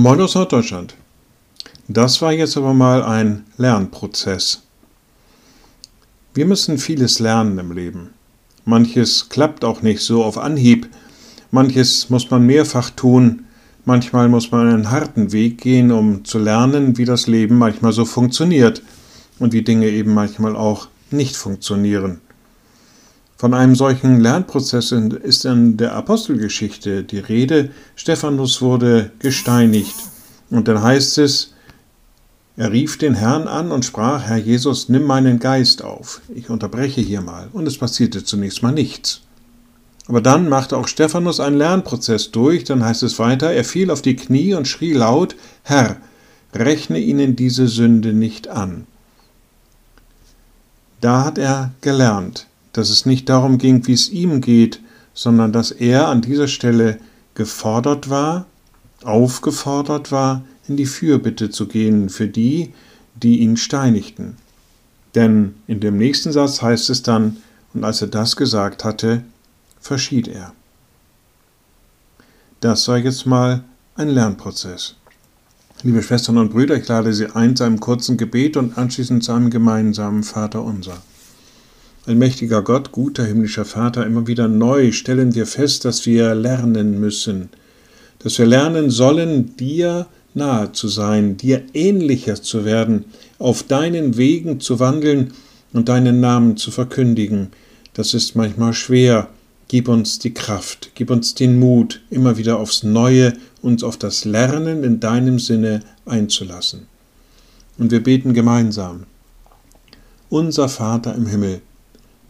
Moin aus Norddeutschland. Das war jetzt aber mal ein Lernprozess. Wir müssen vieles lernen im Leben. Manches klappt auch nicht so auf Anhieb. Manches muss man mehrfach tun. Manchmal muss man einen harten Weg gehen, um zu lernen, wie das Leben manchmal so funktioniert und wie Dinge eben manchmal auch nicht funktionieren. Von einem solchen Lernprozess ist in der Apostelgeschichte die Rede. Stephanus wurde gesteinigt. Und dann heißt es, er rief den Herrn an und sprach, Herr Jesus, nimm meinen Geist auf. Ich unterbreche hier mal. Und es passierte zunächst mal nichts. Aber dann machte auch Stephanus einen Lernprozess durch. Dann heißt es weiter, er fiel auf die Knie und schrie laut, Herr, rechne ihnen diese Sünde nicht an. Da hat er gelernt, dass es nicht darum ging, wie es ihm geht, sondern dass er an dieser Stelle gefordert war, aufgefordert war, in die Fürbitte zu gehen für die, die ihn steinigten. Denn in dem nächsten Satz heißt es dann, und als er das gesagt hatte, verschied er. Das war jetzt mal ein Lernprozess. Liebe Schwestern und Brüder, ich lade Sie ein zu einem kurzen Gebet und anschließend zu einem gemeinsamen Vater unser. Allmächtiger Gott, guter himmlischer Vater, immer wieder neu stellen wir fest, dass wir lernen müssen, dass wir lernen sollen, dir nahe zu sein, dir ähnlicher zu werden, auf deinen Wegen zu wandeln und deinen Namen zu verkündigen. Das ist manchmal schwer. Gib uns die Kraft, gib uns den Mut, immer wieder aufs Neue uns auf das Lernen in deinem Sinne einzulassen. Und wir beten gemeinsam. Unser Vater im Himmel,